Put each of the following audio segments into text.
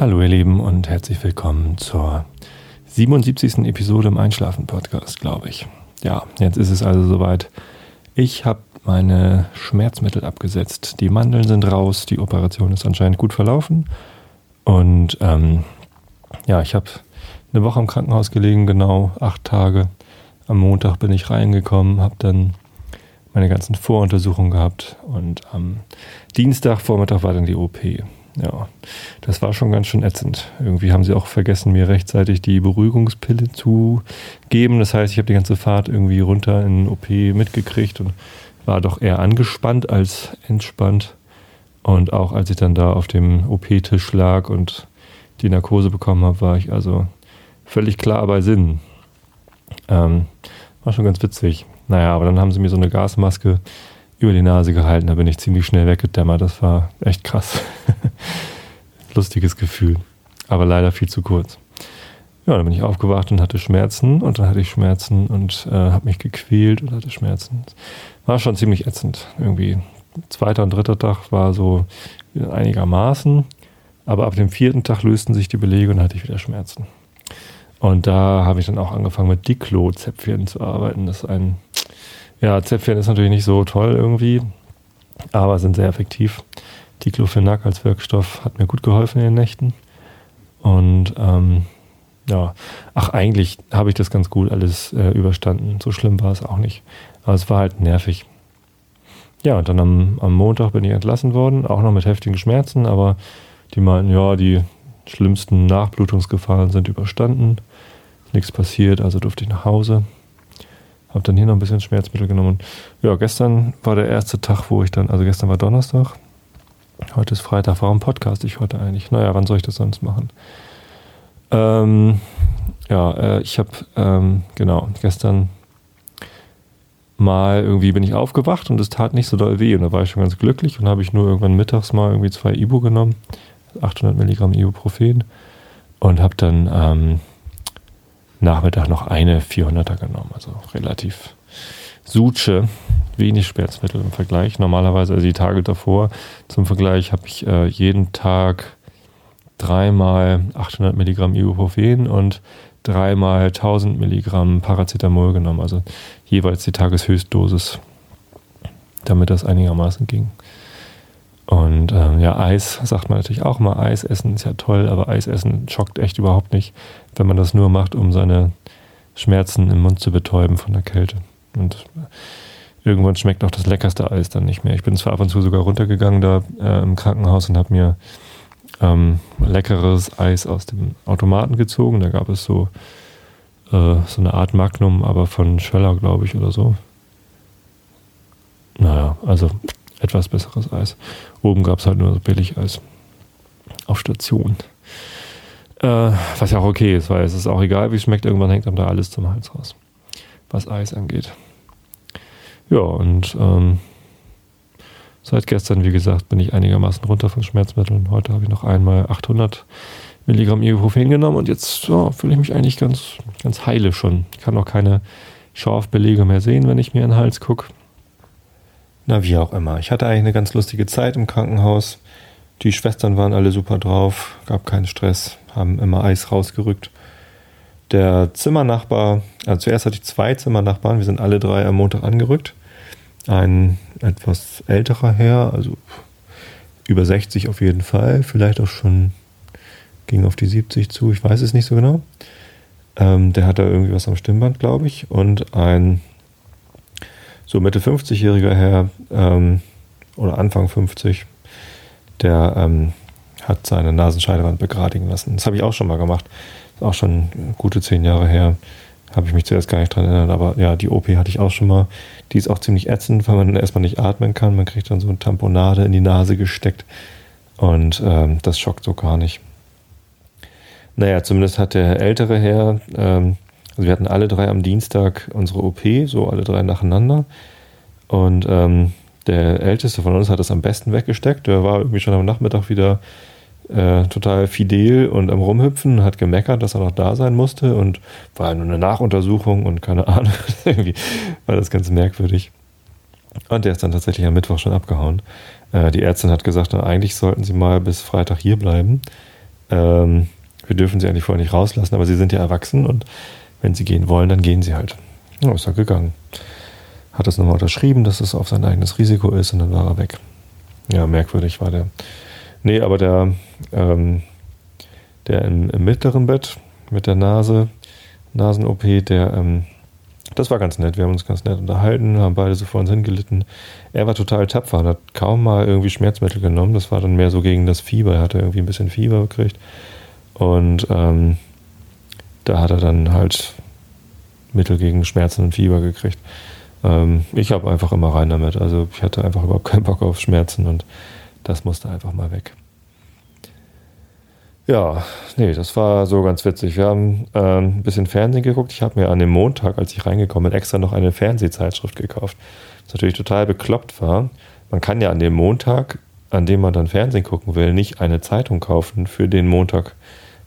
Hallo ihr Lieben und herzlich willkommen zur 77. Episode im Einschlafen-Podcast, glaube ich. Ja, jetzt ist es also soweit. Ich habe meine Schmerzmittel abgesetzt. Die Mandeln sind raus, die Operation ist anscheinend gut verlaufen. Und ähm, ja, ich habe eine Woche im Krankenhaus gelegen, genau acht Tage. Am Montag bin ich reingekommen, habe dann meine ganzen Voruntersuchungen gehabt und am Dienstagvormittag war dann die OP. Ja, das war schon ganz schön ätzend. Irgendwie haben sie auch vergessen, mir rechtzeitig die Beruhigungspille zu geben. Das heißt, ich habe die ganze Fahrt irgendwie runter in den OP mitgekriegt und war doch eher angespannt als entspannt. Und auch als ich dann da auf dem OP-Tisch lag und die Narkose bekommen habe, war ich also völlig klar bei Sinn. Ähm, war schon ganz witzig. Naja, aber dann haben sie mir so eine Gasmaske über die Nase gehalten. Da bin ich ziemlich schnell weggedämmert. Das war echt krass. Lustiges Gefühl. Aber leider viel zu kurz. Ja, dann bin ich aufgewacht und hatte Schmerzen und dann hatte ich Schmerzen und äh, habe mich gequält und hatte Schmerzen. War schon ziemlich ätzend. Irgendwie zweiter und dritter Tag war so einigermaßen, aber ab dem vierten Tag lösten sich die Belege und hatte ich wieder Schmerzen. Und da habe ich dann auch angefangen mit Diclo-Zäpfchen zu arbeiten. Das ist ein ja, Zäpfchen ist natürlich nicht so toll irgendwie, aber sind sehr effektiv. Diclofenac als Wirkstoff hat mir gut geholfen in den Nächten. Und ähm, ja, ach, eigentlich habe ich das ganz gut alles äh, überstanden. So schlimm war es auch nicht. Aber es war halt nervig. Ja, und dann am, am Montag bin ich entlassen worden, auch noch mit heftigen Schmerzen, aber die meinten, ja, die schlimmsten Nachblutungsgefahren sind überstanden. Nichts passiert, also durfte ich nach Hause. Habe dann hier noch ein bisschen Schmerzmittel genommen. ja, gestern war der erste Tag, wo ich dann, also gestern war Donnerstag, heute ist Freitag. Warum podcast ich heute eigentlich? Naja, wann soll ich das sonst machen? Ähm, ja, äh, ich habe, ähm, genau, gestern mal irgendwie bin ich aufgewacht und es tat nicht so doll weh und da war ich schon ganz glücklich und habe ich nur irgendwann mittags mal irgendwie zwei Ibu genommen, 800 Milligramm Ibuprofen und habe dann ähm, Nachmittag noch eine 400er genommen, also relativ Suche, wenig Schmerzmittel im Vergleich. Normalerweise, also die Tage davor, zum Vergleich habe ich äh, jeden Tag dreimal 800 Milligramm Ibuprofen und dreimal 1000 Milligramm Paracetamol genommen, also jeweils die Tageshöchstdosis, damit das einigermaßen ging. Und ähm, ja, Eis sagt man natürlich auch mal. Eis essen ist ja toll, aber Eis essen schockt echt überhaupt nicht, wenn man das nur macht, um seine Schmerzen im Mund zu betäuben von der Kälte. Und irgendwann schmeckt auch das leckerste Eis dann nicht mehr. Ich bin zwar ab und zu sogar runtergegangen da äh, im Krankenhaus und habe mir ähm, leckeres Eis aus dem Automaten gezogen. Da gab es so, äh, so eine Art Magnum, aber von Schöller, glaube ich, oder so. Naja, also etwas besseres Eis. Oben gab es halt nur so Billigeis. Auf Station. Äh, was ja auch okay ist, weil es ist auch egal, wie es schmeckt. Irgendwann hängt einem da alles zum Hals raus. Was Eis angeht. Ja, und ähm, seit gestern, wie gesagt, bin ich einigermaßen runter von Schmerzmitteln. Heute habe ich noch einmal 800 Milligramm Ibuprofen genommen und jetzt ja, fühle ich mich eigentlich ganz, ganz heile schon. Ich kann auch keine Schorfbelege mehr sehen, wenn ich mir in den Hals gucke. Na, wie auch immer. Ich hatte eigentlich eine ganz lustige Zeit im Krankenhaus. Die Schwestern waren alle super drauf, gab keinen Stress, haben immer Eis rausgerückt. Der Zimmernachbar, also zuerst hatte ich zwei Zimmernachbarn, wir sind alle drei am Montag angerückt. Ein etwas älterer Herr, also über 60 auf jeden Fall, vielleicht auch schon ging auf die 70 zu, ich weiß es nicht so genau. Ähm, der hatte irgendwie was am Stimmband, glaube ich. Und ein so Mitte 50-jähriger Herr ähm, oder Anfang 50, der ähm, hat seine Nasenscheidewand begradigen lassen. Das habe ich auch schon mal gemacht. Ist auch schon gute zehn Jahre her. Habe ich mich zuerst gar nicht dran erinnert, aber ja, die OP hatte ich auch schon mal. Die ist auch ziemlich ätzend, weil man erstmal nicht atmen kann. Man kriegt dann so eine Tamponade in die Nase gesteckt und ähm, das schockt so gar nicht. Naja, zumindest hat der ältere Herr ähm, also wir hatten alle drei am Dienstag unsere OP, so alle drei nacheinander. Und ähm, der älteste von uns hat das am besten weggesteckt. Der war irgendwie schon am Nachmittag wieder äh, total fidel und am Rumhüpfen, hat gemeckert, dass er noch da sein musste und war nur eine Nachuntersuchung und keine Ahnung. irgendwie war das ganz merkwürdig. Und der ist dann tatsächlich am Mittwoch schon abgehauen. Äh, die Ärztin hat gesagt, na, eigentlich sollten sie mal bis Freitag hier bleiben. Ähm, wir dürfen sie eigentlich vorher nicht rauslassen, aber sie sind ja erwachsen und wenn sie gehen wollen, dann gehen sie halt. Ja, ist er gegangen. Hat das nochmal unterschrieben, dass es auf sein eigenes Risiko ist und dann war er weg. Ja, merkwürdig war der. Nee, aber der, ähm, der im, im, mittleren Bett mit der Nase, Nasen-OP, der, ähm, das war ganz nett. Wir haben uns ganz nett unterhalten, haben beide so vor uns hingelitten. Er war total tapfer und hat kaum mal irgendwie Schmerzmittel genommen. Das war dann mehr so gegen das Fieber. Er hatte irgendwie ein bisschen Fieber gekriegt. Und ähm, da hat er dann halt Mittel gegen Schmerzen und Fieber gekriegt. Ähm, ich habe einfach immer rein damit. Also ich hatte einfach überhaupt keinen Bock auf Schmerzen und das musste einfach mal weg. Ja, nee, das war so ganz witzig. Wir haben äh, ein bisschen Fernsehen geguckt. Ich habe mir an dem Montag, als ich reingekommen bin, extra noch eine Fernsehzeitschrift gekauft. Was natürlich total bekloppt war. Man kann ja an dem Montag, an dem man dann Fernsehen gucken will, nicht eine Zeitung kaufen für den Montag,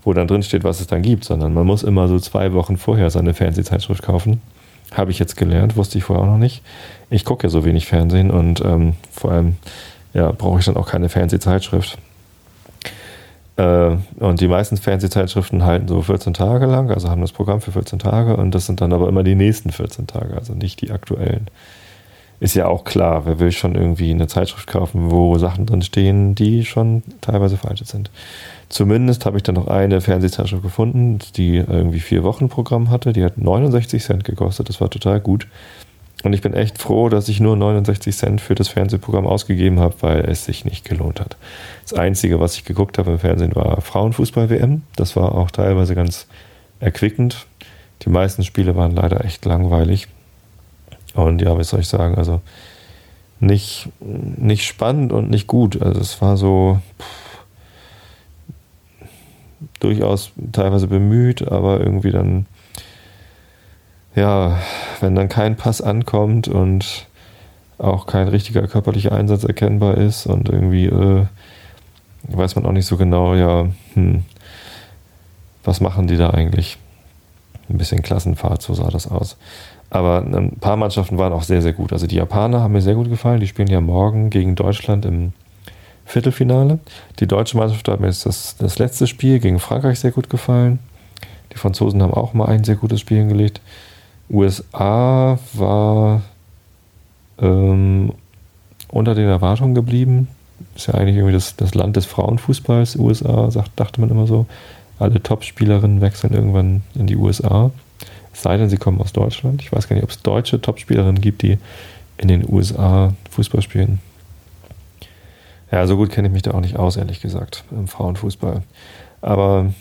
wo dann drin steht, was es dann gibt, sondern man muss immer so zwei Wochen vorher seine Fernsehzeitschrift kaufen. Habe ich jetzt gelernt, wusste ich vorher auch noch nicht. Ich gucke ja so wenig Fernsehen und ähm, vor allem ja, brauche ich dann auch keine Fernsehzeitschrift. Äh, und die meisten Fernsehzeitschriften halten so 14 Tage lang, also haben das Programm für 14 Tage und das sind dann aber immer die nächsten 14 Tage, also nicht die aktuellen. Ist ja auch klar, wer will schon irgendwie eine Zeitschrift kaufen, wo Sachen drin stehen, die schon teilweise falsch sind. Zumindest habe ich dann noch eine Fernsehzeitschrift gefunden, die irgendwie vier Wochen Programm hatte. Die hat 69 Cent gekostet. Das war total gut. Und ich bin echt froh, dass ich nur 69 Cent für das Fernsehprogramm ausgegeben habe, weil es sich nicht gelohnt hat. Das Einzige, was ich geguckt habe im Fernsehen, war Frauenfußball-WM. Das war auch teilweise ganz erquickend. Die meisten Spiele waren leider echt langweilig. Und ja, was soll ich sagen? Also nicht, nicht spannend und nicht gut. Also es war so pff, durchaus teilweise bemüht, aber irgendwie dann ja, wenn dann kein Pass ankommt und auch kein richtiger körperlicher Einsatz erkennbar ist und irgendwie äh, weiß man auch nicht so genau, ja, hm, was machen die da eigentlich? Ein bisschen Klassenfahrt, so sah das aus. Aber ein paar Mannschaften waren auch sehr, sehr gut. Also die Japaner haben mir sehr gut gefallen. Die spielen ja morgen gegen Deutschland im Viertelfinale. Die deutsche Mannschaft hat mir jetzt das, das letzte Spiel gegen Frankreich sehr gut gefallen. Die Franzosen haben auch mal ein sehr gutes Spiel hingelegt. USA war ähm, unter den Erwartungen geblieben. Ist ja eigentlich irgendwie das, das Land des Frauenfußballs, USA, sagt, dachte man immer so. Alle Top-Spielerinnen wechseln irgendwann in die USA. Es sei denn, sie kommen aus Deutschland. Ich weiß gar nicht, ob es deutsche Top-Spielerinnen gibt, die in den USA Fußball spielen. Ja, so gut kenne ich mich da auch nicht aus, ehrlich gesagt, im Frauenfußball. Aber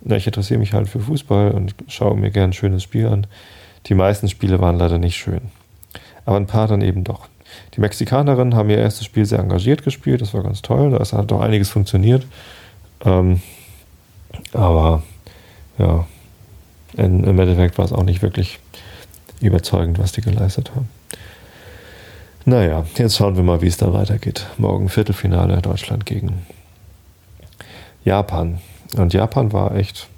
na, ich interessiere mich halt für Fußball und schaue mir gern ein schönes Spiel an. Die meisten Spiele waren leider nicht schön. Aber ein paar dann eben doch. Die Mexikanerinnen haben ihr erstes Spiel sehr engagiert gespielt, das war ganz toll, da hat doch einiges funktioniert. Ähm, aber ja, in, im Endeffekt war es auch nicht wirklich überzeugend, was die geleistet haben. Naja, jetzt schauen wir mal, wie es da weitergeht. Morgen Viertelfinale Deutschland gegen Japan. Und Japan war echt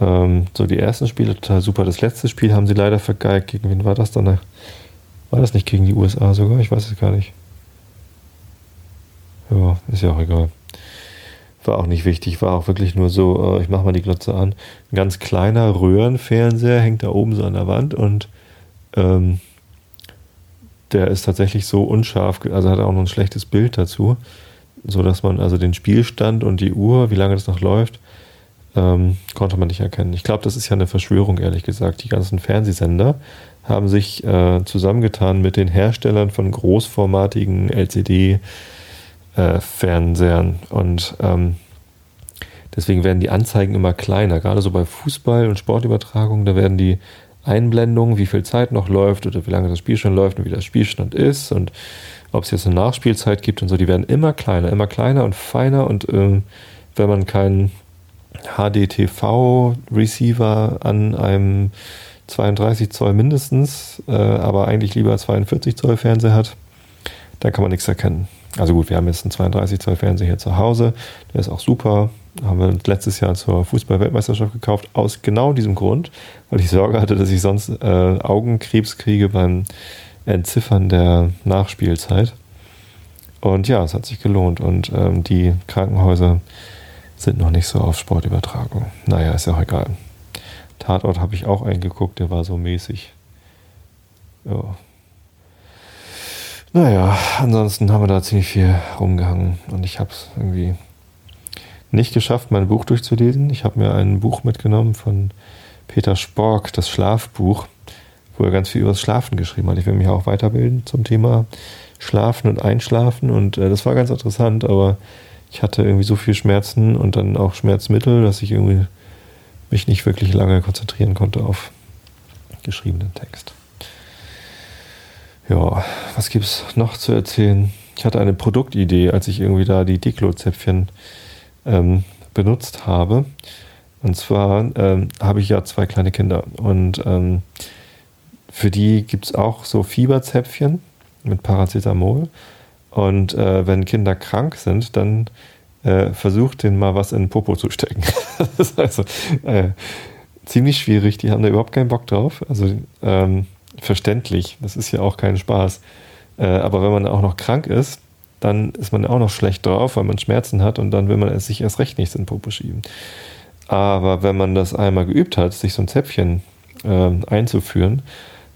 ähm, so die ersten Spiele total super. Das letzte Spiel haben sie leider vergeigt. Gegen wen war das dann? War das nicht gegen die USA sogar? Ich weiß es gar nicht. Ja, ist ja auch egal. War auch nicht wichtig, war auch wirklich nur so, äh, ich mach mal die Glotze an. Ein ganz kleiner Röhrenfernseher hängt da oben so an der Wand und ähm, der ist tatsächlich so unscharf, also hat auch noch ein schlechtes Bild dazu, so dass man also den Spielstand und die Uhr, wie lange das noch läuft, ähm, konnte man nicht erkennen. Ich glaube, das ist ja eine Verschwörung, ehrlich gesagt. Die ganzen Fernsehsender haben sich äh, zusammengetan mit den Herstellern von großformatigen LCD-Fernsehern. Äh, und ähm, deswegen werden die Anzeigen immer kleiner. Gerade so bei Fußball- und Sportübertragungen, da werden die Einblendungen, wie viel Zeit noch läuft oder wie lange das Spiel schon läuft und wie der Spielstand ist und ob es jetzt eine Nachspielzeit gibt und so, die werden immer kleiner, immer kleiner und feiner und ähm, wenn man keinen HDTV-Receiver an einem 32 Zoll mindestens, äh, aber eigentlich lieber 42 Zoll Fernseher hat, dann kann man nichts erkennen. Also gut, wir haben jetzt einen 32 Zoll Fernseher hier zu Hause, der ist auch super. Haben wir letztes Jahr zur Fußball-Weltmeisterschaft gekauft, aus genau diesem Grund, weil ich Sorge hatte, dass ich sonst äh, Augenkrebs kriege beim Entziffern der Nachspielzeit. Und ja, es hat sich gelohnt. Und ähm, die Krankenhäuser sind noch nicht so auf Sportübertragung. Naja, ist ja auch egal. Tatort habe ich auch eingeguckt, der war so mäßig. Ja. Naja, ansonsten haben wir da ziemlich viel rumgehangen und ich habe es irgendwie nicht geschafft, mein Buch durchzulesen. Ich habe mir ein Buch mitgenommen von Peter Spork, das Schlafbuch, wo er ganz viel über das Schlafen geschrieben hat. Ich will mich auch weiterbilden zum Thema Schlafen und Einschlafen und äh, das war ganz interessant, aber ich hatte irgendwie so viel Schmerzen und dann auch Schmerzmittel, dass ich irgendwie mich nicht wirklich lange konzentrieren konnte auf geschriebenen Text. Ja, was gibt's noch zu erzählen? Ich hatte eine Produktidee, als ich irgendwie da die Diclo-Zäpfchen ähm, benutzt habe. Und zwar ähm, habe ich ja zwei kleine Kinder und ähm, für die gibt es auch so Fieberzäpfchen mit Paracetamol. Und äh, wenn Kinder krank sind, dann äh, versucht denen mal was in den Popo zu stecken. das ist also äh, ziemlich schwierig. Die haben da überhaupt keinen Bock drauf. Also ähm, verständlich. Das ist ja auch kein Spaß. Äh, aber wenn man auch noch krank ist, dann ist man auch noch schlecht drauf, weil man Schmerzen hat und dann will man sich erst recht nichts in den Popo schieben. Aber wenn man das einmal geübt hat, sich so ein Zäpfchen äh, einzuführen,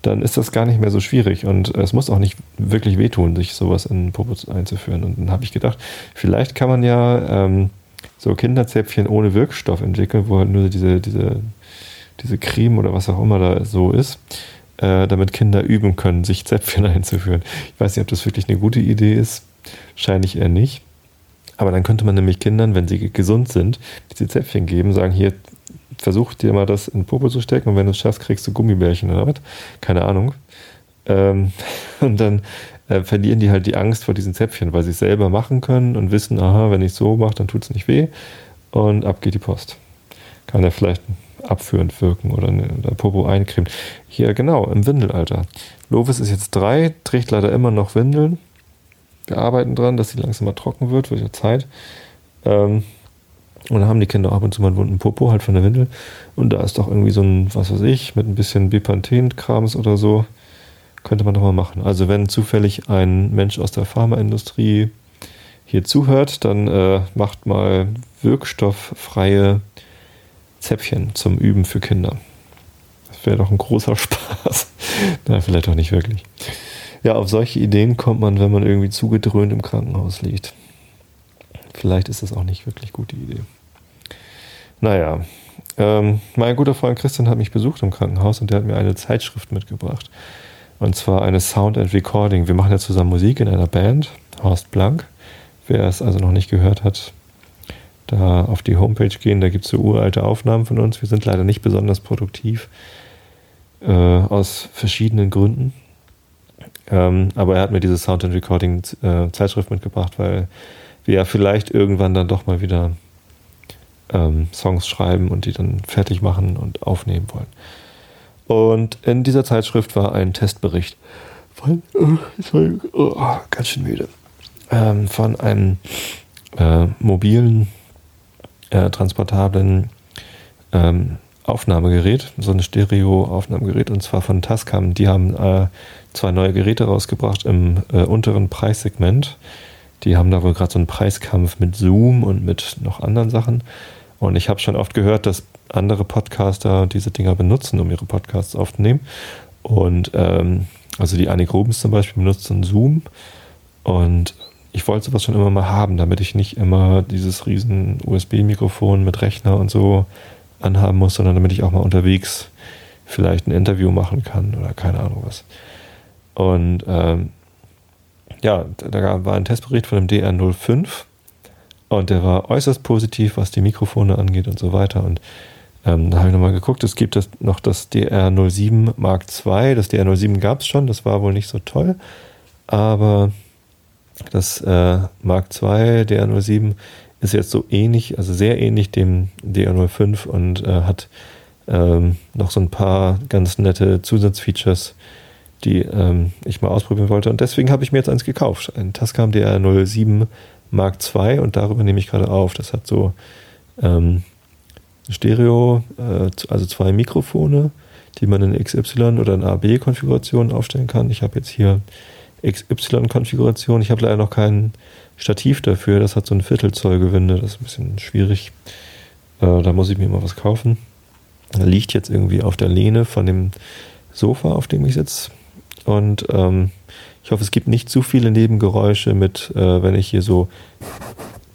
dann ist das gar nicht mehr so schwierig und es muss auch nicht wirklich wehtun, sich sowas in den Popo einzuführen. Und dann habe ich gedacht, vielleicht kann man ja ähm, so Kinderzäpfchen ohne Wirkstoff entwickeln, wo halt nur diese, diese, diese Creme oder was auch immer da so ist, äh, damit Kinder üben können, sich Zäpfchen einzuführen. Ich weiß nicht, ob das wirklich eine gute Idee ist. Wahrscheinlich eher nicht. Aber dann könnte man nämlich Kindern, wenn sie gesund sind, diese Zäpfchen geben, sagen, hier, versuch dir mal das in den Popo zu stecken und wenn du es schaffst, kriegst du Gummibärchen oder was. Keine Ahnung. Ähm, und dann äh, verlieren die halt die Angst vor diesen Zäpfchen, weil sie es selber machen können und wissen, aha, wenn ich es so mache, dann tut es nicht weh. Und ab geht die Post. Kann er vielleicht abführend wirken oder, eine, Popo eincremen. Hier, genau, im Windelalter. Lovis ist jetzt drei, trägt leider immer noch Windeln. Wir arbeiten dran, dass sie langsam mal trocken wird, wird ja Zeit. Ähm, und dann haben die Kinder ab und zu mal einen wunden Popo halt von der Windel. Und da ist doch irgendwie so ein, was weiß ich, mit ein bisschen Bepanthen-Krams oder so. Könnte man doch mal machen. Also wenn zufällig ein Mensch aus der Pharmaindustrie hier zuhört, dann äh, macht mal wirkstofffreie Zäpfchen zum Üben für Kinder. Das wäre doch ein großer Spaß. Na, vielleicht auch nicht wirklich. Ja, auf solche Ideen kommt man, wenn man irgendwie zugedröhnt im Krankenhaus liegt. Vielleicht ist das auch nicht wirklich gute Idee. Naja, ähm, mein guter Freund Christian hat mich besucht im Krankenhaus und der hat mir eine Zeitschrift mitgebracht. Und zwar eine Sound and Recording. Wir machen ja zusammen Musik in einer Band, Horst Blank. Wer es also noch nicht gehört hat, da auf die Homepage gehen, da gibt es so uralte Aufnahmen von uns. Wir sind leider nicht besonders produktiv, äh, aus verschiedenen Gründen. Ähm, aber er hat mir diese Sound and Recording äh, Zeitschrift mitgebracht, weil wir ja vielleicht irgendwann dann doch mal wieder ähm, Songs schreiben und die dann fertig machen und aufnehmen wollen. Und in dieser Zeitschrift war ein Testbericht von, äh, oh, ganz schön müde, ähm, von einem äh, mobilen, äh, transportablen ähm, Aufnahmegerät, so ein Stereo-Aufnahmegerät, und zwar von Tascam. Die haben äh, zwei neue Geräte rausgebracht im äh, unteren Preissegment. Die haben da wohl gerade so einen Preiskampf mit Zoom und mit noch anderen Sachen. Und ich habe schon oft gehört, dass andere Podcaster diese Dinger benutzen, um ihre Podcasts aufzunehmen. Und ähm, also die Annik Rubens zum Beispiel benutzt so einen Zoom. Und ich wollte sowas schon immer mal haben, damit ich nicht immer dieses riesen USB-Mikrofon mit Rechner und so anhaben muss, sondern damit ich auch mal unterwegs vielleicht ein Interview machen kann oder keine Ahnung was. Und ähm, ja, da war ein Testbericht von dem DR05 und der war äußerst positiv, was die Mikrofone angeht und so weiter. Und ähm, da habe ich nochmal geguckt, es gibt das, noch das DR07 Mark II. Das DR07 gab es schon, das war wohl nicht so toll. Aber das äh, Mark II DR07 ist jetzt so ähnlich, also sehr ähnlich dem DR05 und äh, hat ähm, noch so ein paar ganz nette Zusatzfeatures, die ähm, ich mal ausprobieren wollte. Und deswegen habe ich mir jetzt eins gekauft. Ein Tascam DR07 Mark II und darüber nehme ich gerade auf. Das hat so ähm, Stereo, äh, also zwei Mikrofone, die man in XY oder in AB-Konfiguration aufstellen kann. Ich habe jetzt hier XY-Konfiguration. Ich habe leider noch kein Stativ dafür. Das hat so ein Viertelzoll Gewinde. Das ist ein bisschen schwierig. Äh, da muss ich mir mal was kaufen. Da liegt jetzt irgendwie auf der Lehne von dem Sofa, auf dem ich sitze. Und ähm, ich hoffe, es gibt nicht zu viele Nebengeräusche mit, äh, wenn ich hier so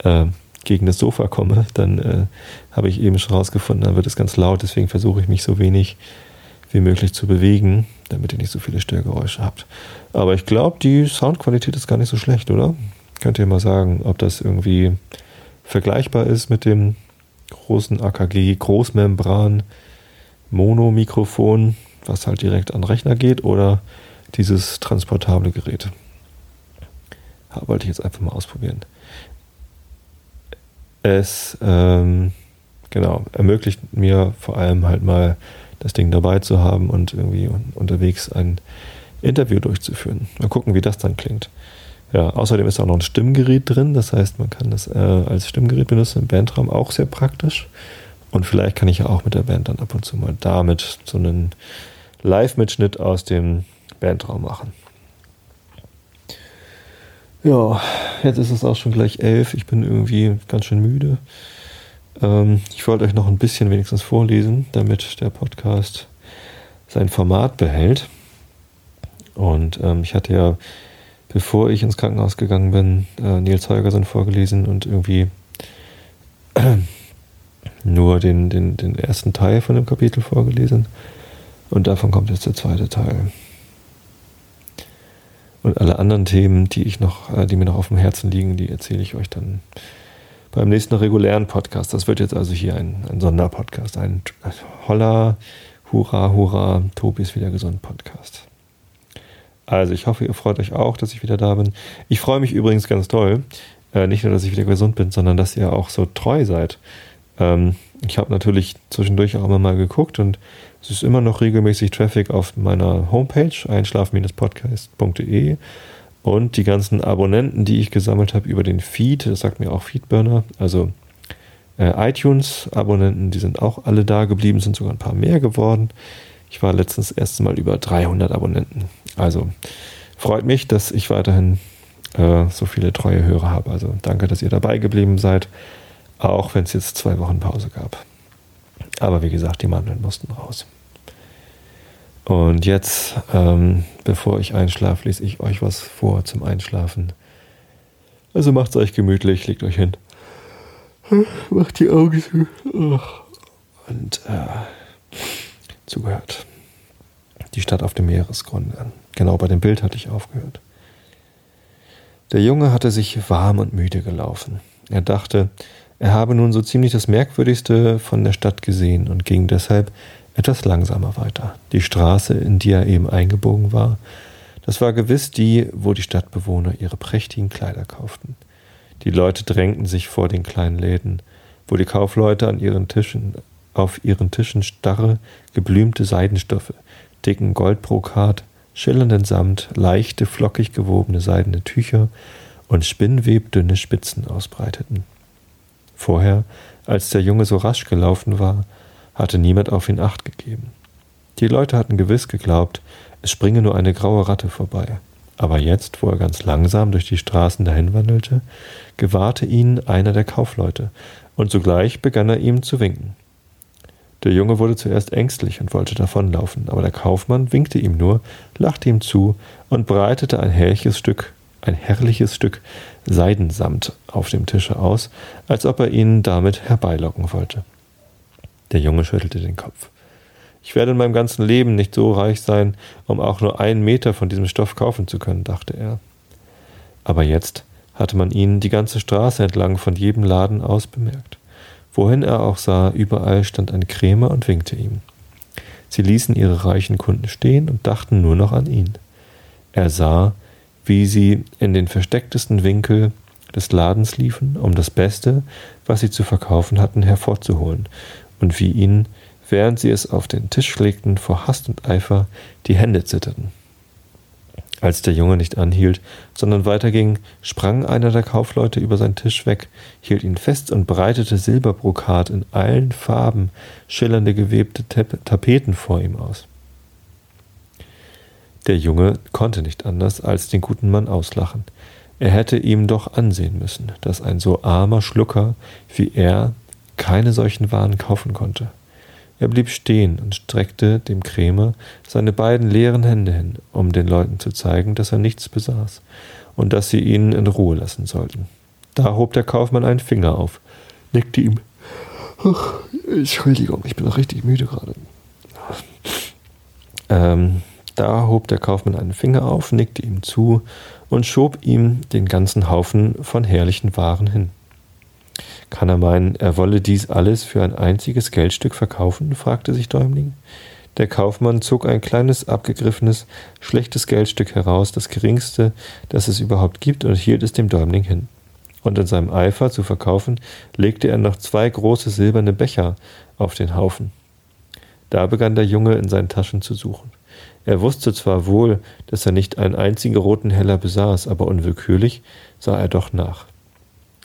äh, gegen das Sofa komme, dann äh, habe ich eben schon rausgefunden, dann wird es ganz laut. Deswegen versuche ich mich so wenig wie möglich zu bewegen, damit ihr nicht so viele Störgeräusche habt. Aber ich glaube, die Soundqualität ist gar nicht so schlecht, oder? Könnt ihr mal sagen, ob das irgendwie vergleichbar ist mit dem großen AKG Großmembran Mono-Mikrofon, was halt direkt an den Rechner geht, oder dieses transportable Gerät. wollte ich jetzt einfach mal ausprobieren. Es ähm, genau ermöglicht mir vor allem halt mal das Ding dabei zu haben und irgendwie unterwegs ein Interview durchzuführen. Mal gucken, wie das dann klingt. Ja, außerdem ist auch noch ein Stimmgerät drin, das heißt, man kann das äh, als Stimmgerät benutzen im Bandraum, auch sehr praktisch. Und vielleicht kann ich ja auch mit der Band dann ab und zu mal damit so einen Live-Mitschnitt aus dem Bandraum machen. Ja, jetzt ist es auch schon gleich elf. Ich bin irgendwie ganz schön müde. Ähm, ich wollte euch noch ein bisschen wenigstens vorlesen, damit der Podcast sein Format behält. Und ähm, ich hatte ja, bevor ich ins Krankenhaus gegangen bin, äh, Nils Holgersen vorgelesen und irgendwie nur den, den, den ersten Teil von dem Kapitel vorgelesen. Und davon kommt jetzt der zweite Teil. Und alle anderen Themen, die ich noch, äh, die mir noch auf dem Herzen liegen, die erzähle ich euch dann beim nächsten regulären Podcast. Das wird jetzt also hier ein, ein Sonderpodcast, ein Holla, Hurra, Hurra, Tobi ist wieder gesund Podcast. Also ich hoffe, ihr freut euch auch, dass ich wieder da bin. Ich freue mich übrigens ganz toll. Äh, nicht nur, dass ich wieder gesund bin, sondern dass ihr auch so treu seid. Ähm, ich habe natürlich zwischendurch auch immer mal geguckt und es ist immer noch regelmäßig Traffic auf meiner Homepage einschlafen-podcast.de und die ganzen Abonnenten, die ich gesammelt habe über den Feed, das sagt mir auch Feedburner, also äh, iTunes-Abonnenten, die sind auch alle da geblieben, sind sogar ein paar mehr geworden. Ich war letztens erst mal über 300 Abonnenten. Also freut mich, dass ich weiterhin äh, so viele treue Hörer habe. Also danke, dass ihr dabei geblieben seid, auch wenn es jetzt zwei Wochen Pause gab. Aber wie gesagt, die Mandeln mussten raus. Und jetzt, ähm, bevor ich einschlafe, lese ich euch was vor zum Einschlafen. Also macht es euch gemütlich, legt euch hin. Macht die Augen zu. Und äh, zugehört. Die Stadt auf dem Meeresgrund. Genau bei dem Bild hatte ich aufgehört. Der Junge hatte sich warm und müde gelaufen. Er dachte, er habe nun so ziemlich das Merkwürdigste von der Stadt gesehen und ging deshalb etwas langsamer weiter. Die Straße, in die er eben eingebogen war, das war gewiss die, wo die Stadtbewohner ihre prächtigen Kleider kauften. Die Leute drängten sich vor den kleinen Läden, wo die Kaufleute an ihren Tischen, auf ihren Tischen starre, geblümte Seidenstoffe, dicken Goldbrokat, schillernden Samt, leichte, flockig gewobene seidene Tücher und spinnwebdünne Spitzen ausbreiteten. Vorher, als der Junge so rasch gelaufen war, hatte niemand auf ihn acht gegeben. Die Leute hatten gewiss geglaubt, es springe nur eine graue Ratte vorbei. Aber jetzt, wo er ganz langsam durch die Straßen dahinwandelte, gewahrte ihn einer der Kaufleute, und sogleich begann er ihm zu winken. Der Junge wurde zuerst ängstlich und wollte davonlaufen, aber der Kaufmann winkte ihm nur, lachte ihm zu und breitete ein herrliches Stück, ein herrliches Stück Seidensamt auf dem Tische aus, als ob er ihn damit herbeilocken wollte. Der Junge schüttelte den Kopf. Ich werde in meinem ganzen Leben nicht so reich sein, um auch nur einen Meter von diesem Stoff kaufen zu können, dachte er. Aber jetzt hatte man ihn die ganze Straße entlang von jedem Laden aus bemerkt. Wohin er auch sah, überall stand ein Krämer und winkte ihm. Sie ließen ihre reichen Kunden stehen und dachten nur noch an ihn. Er sah, wie sie in den verstecktesten Winkel des Ladens liefen, um das Beste, was sie zu verkaufen hatten, hervorzuholen, und wie ihnen, während sie es auf den Tisch legten, vor Hast und Eifer die Hände zitterten. Als der Junge nicht anhielt, sondern weiterging, sprang einer der Kaufleute über seinen Tisch weg, hielt ihn fest und breitete Silberbrokat in allen Farben, schillernde gewebte Tapeten vor ihm aus. Der Junge konnte nicht anders, als den guten Mann auslachen. Er hätte ihm doch ansehen müssen, dass ein so armer Schlucker wie er keine solchen Waren kaufen konnte. Er blieb stehen und streckte dem Krämer seine beiden leeren Hände hin, um den Leuten zu zeigen, dass er nichts besaß und dass sie ihn in Ruhe lassen sollten. Da hob der Kaufmann einen Finger auf, nickte ihm. Ach, Entschuldigung, ich bin noch richtig müde gerade. Ähm, da hob der Kaufmann einen Finger auf, nickte ihm zu und schob ihm den ganzen Haufen von herrlichen Waren hin. Kann er meinen, er wolle dies alles für ein einziges Geldstück verkaufen? fragte sich Däumling. Der Kaufmann zog ein kleines, abgegriffenes, schlechtes Geldstück heraus, das geringste, das es überhaupt gibt, und hielt es dem Däumling hin. Und in seinem Eifer zu verkaufen, legte er noch zwei große silberne Becher auf den Haufen. Da begann der Junge in seinen Taschen zu suchen. Er wusste zwar wohl, dass er nicht einen einzigen roten Heller besaß, aber unwillkürlich sah er doch nach.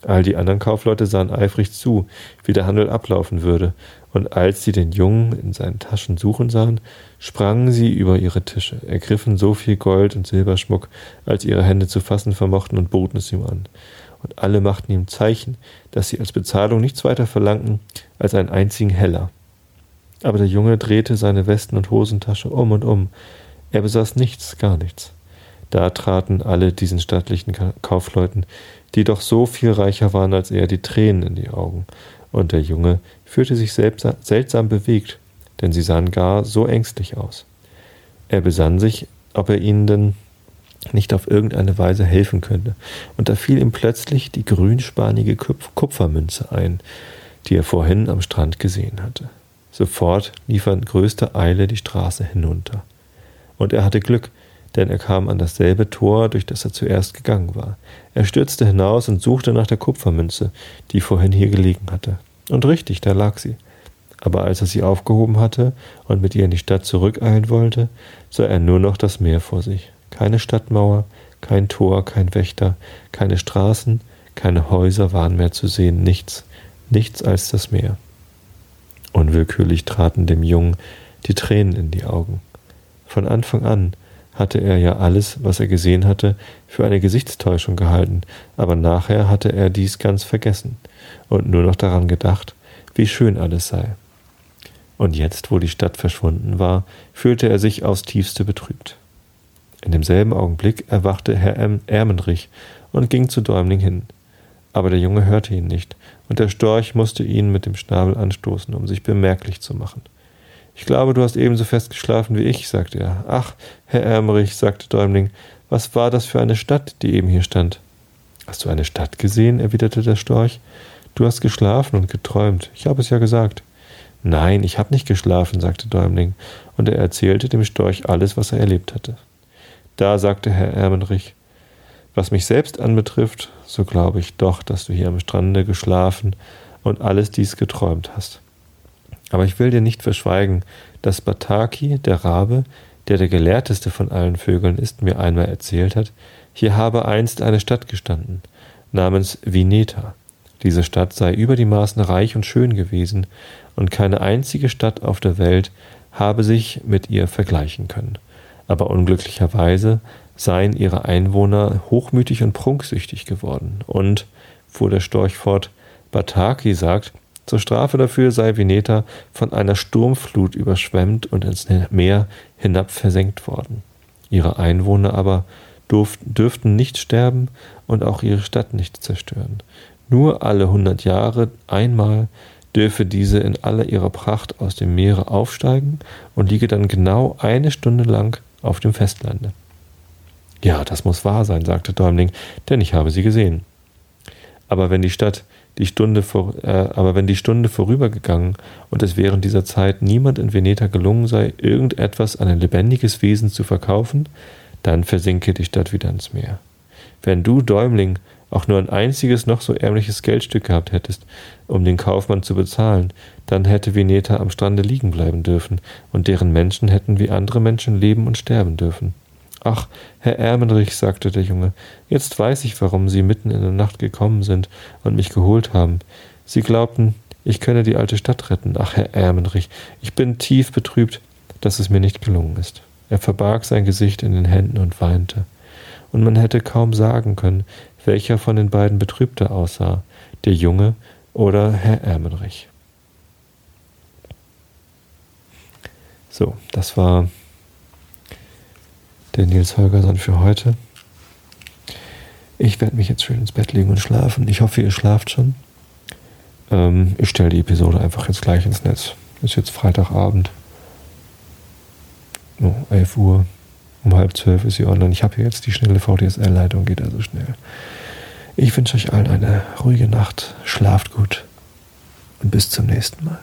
All die anderen Kaufleute sahen eifrig zu, wie der Handel ablaufen würde, und als sie den Jungen in seinen Taschen suchen sahen, sprangen sie über ihre Tische, ergriffen so viel Gold und Silberschmuck, als ihre Hände zu fassen vermochten, und boten es ihm an. Und alle machten ihm Zeichen, dass sie als Bezahlung nichts weiter verlangten als einen einzigen Heller. Aber der Junge drehte seine Westen- und Hosentasche um und um. Er besaß nichts, gar nichts. Da traten alle diesen stattlichen Kaufleuten, die doch so viel reicher waren als er, die Tränen in die Augen, und der Junge fühlte sich seltsam bewegt, denn sie sahen gar so ängstlich aus. Er besann sich, ob er ihnen denn nicht auf irgendeine Weise helfen könnte, und da fiel ihm plötzlich die grünspanige Kupfermünze ein, die er vorhin am Strand gesehen hatte. Sofort lief er in größter Eile die Straße hinunter. Und er hatte Glück, denn er kam an dasselbe Tor, durch das er zuerst gegangen war. Er stürzte hinaus und suchte nach der Kupfermünze, die vorhin hier gelegen hatte. Und richtig, da lag sie. Aber als er sie aufgehoben hatte und mit ihr in die Stadt zurückeilen wollte, sah er nur noch das Meer vor sich. Keine Stadtmauer, kein Tor, kein Wächter, keine Straßen, keine Häuser waren mehr zu sehen, nichts, nichts als das Meer. Unwillkürlich traten dem Jungen die Tränen in die Augen. Von Anfang an hatte er ja alles, was er gesehen hatte, für eine Gesichtstäuschung gehalten, aber nachher hatte er dies ganz vergessen und nur noch daran gedacht, wie schön alles sei. Und jetzt, wo die Stadt verschwunden war, fühlte er sich aufs tiefste betrübt. In demselben Augenblick erwachte Herr Ermenrich und ging zu Däumling hin. Aber der Junge hörte ihn nicht, und der Storch musste ihn mit dem Schnabel anstoßen, um sich bemerklich zu machen. Ich glaube, du hast ebenso fest geschlafen wie ich, sagte er. Ach, Herr Ermerich, sagte Däumling, was war das für eine Stadt, die eben hier stand? Hast du eine Stadt gesehen? erwiderte der Storch. Du hast geschlafen und geträumt. Ich habe es ja gesagt. Nein, ich habe nicht geschlafen, sagte Däumling, und er erzählte dem Storch alles, was er erlebt hatte. Da sagte Herr Ermenrich, was mich selbst anbetrifft, so glaube ich doch, dass du hier am Strande geschlafen und alles dies geträumt hast. Aber ich will dir nicht verschweigen, dass Bataki, der Rabe, der der gelehrteste von allen Vögeln ist, mir einmal erzählt hat, hier habe einst eine Stadt gestanden, namens Vineta. Diese Stadt sei über die Maßen reich und schön gewesen, und keine einzige Stadt auf der Welt habe sich mit ihr vergleichen können. Aber unglücklicherweise seien ihre Einwohner hochmütig und prunksüchtig geworden. Und, fuhr der Storch fort, Bataki sagt, zur Strafe dafür sei Veneta von einer Sturmflut überschwemmt und ins Meer hinab versenkt worden. Ihre Einwohner aber dürften nicht sterben und auch ihre Stadt nicht zerstören. Nur alle hundert Jahre einmal dürfe diese in aller ihrer Pracht aus dem Meere aufsteigen und liege dann genau eine Stunde lang auf dem Festlande. Ja, das muss wahr sein, sagte Däumling, denn ich habe sie gesehen. Aber wenn die Stadt die Stunde vor, äh, aber wenn die Stunde vorübergegangen und es während dieser Zeit niemand in Veneta gelungen sei, irgendetwas an ein lebendiges Wesen zu verkaufen, dann versinke die Stadt wieder ins Meer. Wenn du, Däumling, auch nur ein einziges noch so ärmliches Geldstück gehabt hättest, um den Kaufmann zu bezahlen, dann hätte Veneta am Strande liegen bleiben dürfen, und deren Menschen hätten wie andere Menschen leben und sterben dürfen. Ach, Herr Ermenrich, sagte der Junge, jetzt weiß ich, warum Sie mitten in der Nacht gekommen sind und mich geholt haben. Sie glaubten, ich könne die alte Stadt retten. Ach, Herr Ermenrich, ich bin tief betrübt, dass es mir nicht gelungen ist. Er verbarg sein Gesicht in den Händen und weinte. Und man hätte kaum sagen können, welcher von den beiden betrübter aussah, der Junge oder Herr Ermenrich. So, das war der Nils Holgersson für heute. Ich werde mich jetzt schön ins Bett legen und schlafen. Ich hoffe, ihr schlaft schon. Ähm, ich stelle die Episode einfach jetzt gleich ins Netz. Ist jetzt Freitagabend. Oh, 11 Uhr. Um halb zwölf ist sie online. Ich habe hier jetzt die schnelle VDSL-Leitung, geht also schnell. Ich wünsche euch allen eine ruhige Nacht. Schlaft gut. Und bis zum nächsten Mal.